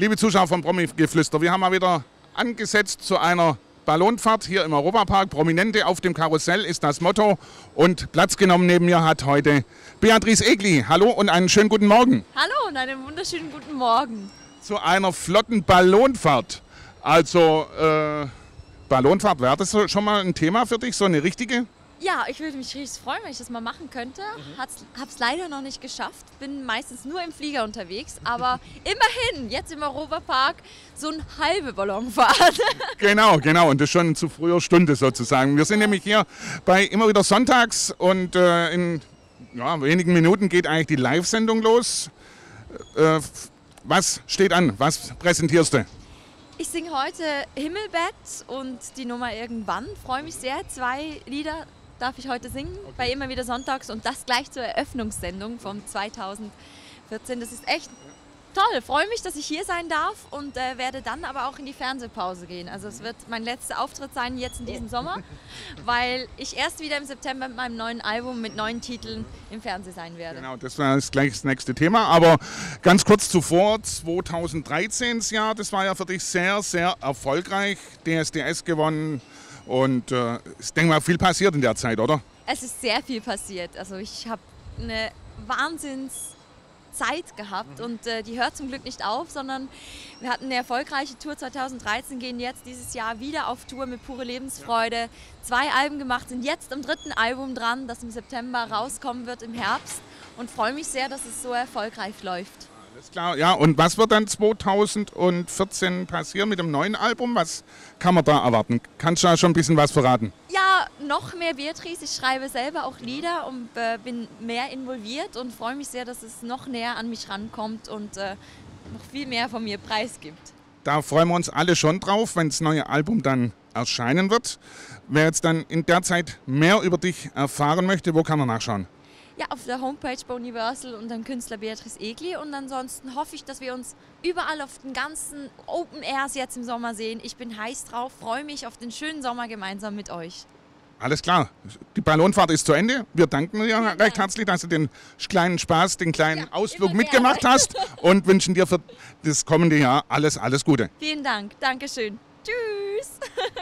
Liebe Zuschauer von Promi-Geflüster, wir haben mal wieder angesetzt zu einer Ballonfahrt hier im Europapark. Prominente auf dem Karussell ist das Motto. Und Platz genommen neben mir hat heute Beatrice Egli. Hallo und einen schönen guten Morgen. Hallo und einen wunderschönen guten Morgen. Zu einer flotten Ballonfahrt. Also, äh, Ballonfahrt, wäre das schon mal ein Thema für dich, so eine richtige? Ja, ich würde mich richtig freuen, wenn ich das mal machen könnte. Mhm. Habe es leider noch nicht geschafft. Bin meistens nur im Flieger unterwegs. Aber immerhin, jetzt im Europapark, so eine halbe Ballonfahrt. Genau, genau. Und das schon zu früher Stunde sozusagen. Wir sind nämlich hier bei immer wieder Sonntags und äh, in ja, wenigen Minuten geht eigentlich die Live-Sendung los. Äh, was steht an? Was präsentierst du? Ich singe heute Himmelbett und die Nummer Irgendwann. Freue mich sehr. Zwei Lieder darf ich heute singen, bei immer wieder Sonntags und das gleich zur Eröffnungssendung von 2014. Das ist echt toll. Freue mich, dass ich hier sein darf und äh, werde dann aber auch in die Fernsehpause gehen. Also es wird mein letzter Auftritt sein jetzt in diesem Sommer, weil ich erst wieder im September mit meinem neuen Album mit neuen Titeln im Fernsehen sein werde. Genau, das war gleich das nächste Thema. Aber ganz kurz zuvor, 2013 Jahr, das war ja für dich sehr, sehr erfolgreich. DSDS gewonnen und äh, ich denke mal, viel passiert in der Zeit, oder? Es ist sehr viel passiert. Also ich habe eine Wahnsinns Zeit gehabt und äh, die hört zum Glück nicht auf, sondern wir hatten eine erfolgreiche Tour 2013, gehen jetzt dieses Jahr wieder auf Tour mit pure Lebensfreude. Zwei Alben gemacht, sind jetzt am dritten Album dran, das im September rauskommen wird im Herbst und freue mich sehr, dass es so erfolgreich läuft. Alles klar, ja. Und was wird dann 2014 passieren mit dem neuen Album? Was kann man da erwarten? Kannst du da schon ein bisschen was verraten? Ja, noch mehr Beatrice. Ich schreibe selber auch Lieder und äh, bin mehr involviert und freue mich sehr, dass es noch näher an mich rankommt und äh, noch viel mehr von mir preisgibt. Da freuen wir uns alle schon drauf, wenn das neue Album dann erscheinen wird. Wer jetzt dann in der Zeit mehr über dich erfahren möchte, wo kann er nachschauen? Ja, auf der Homepage bei Universal und dem Künstler Beatrice Egli. Und ansonsten hoffe ich, dass wir uns überall auf den ganzen Open Airs jetzt im Sommer sehen. Ich bin heiß drauf, freue mich auf den schönen Sommer gemeinsam mit euch. Alles klar. Die Ballonfahrt ist zu Ende. Wir danken dir recht Dank. herzlich, dass du den kleinen Spaß, den kleinen Ja, Ausflug mitgemacht hast und wünschen dir für das kommende Jahr alles, alles Gute. Vielen Dank. Dankeschön. Tschüss.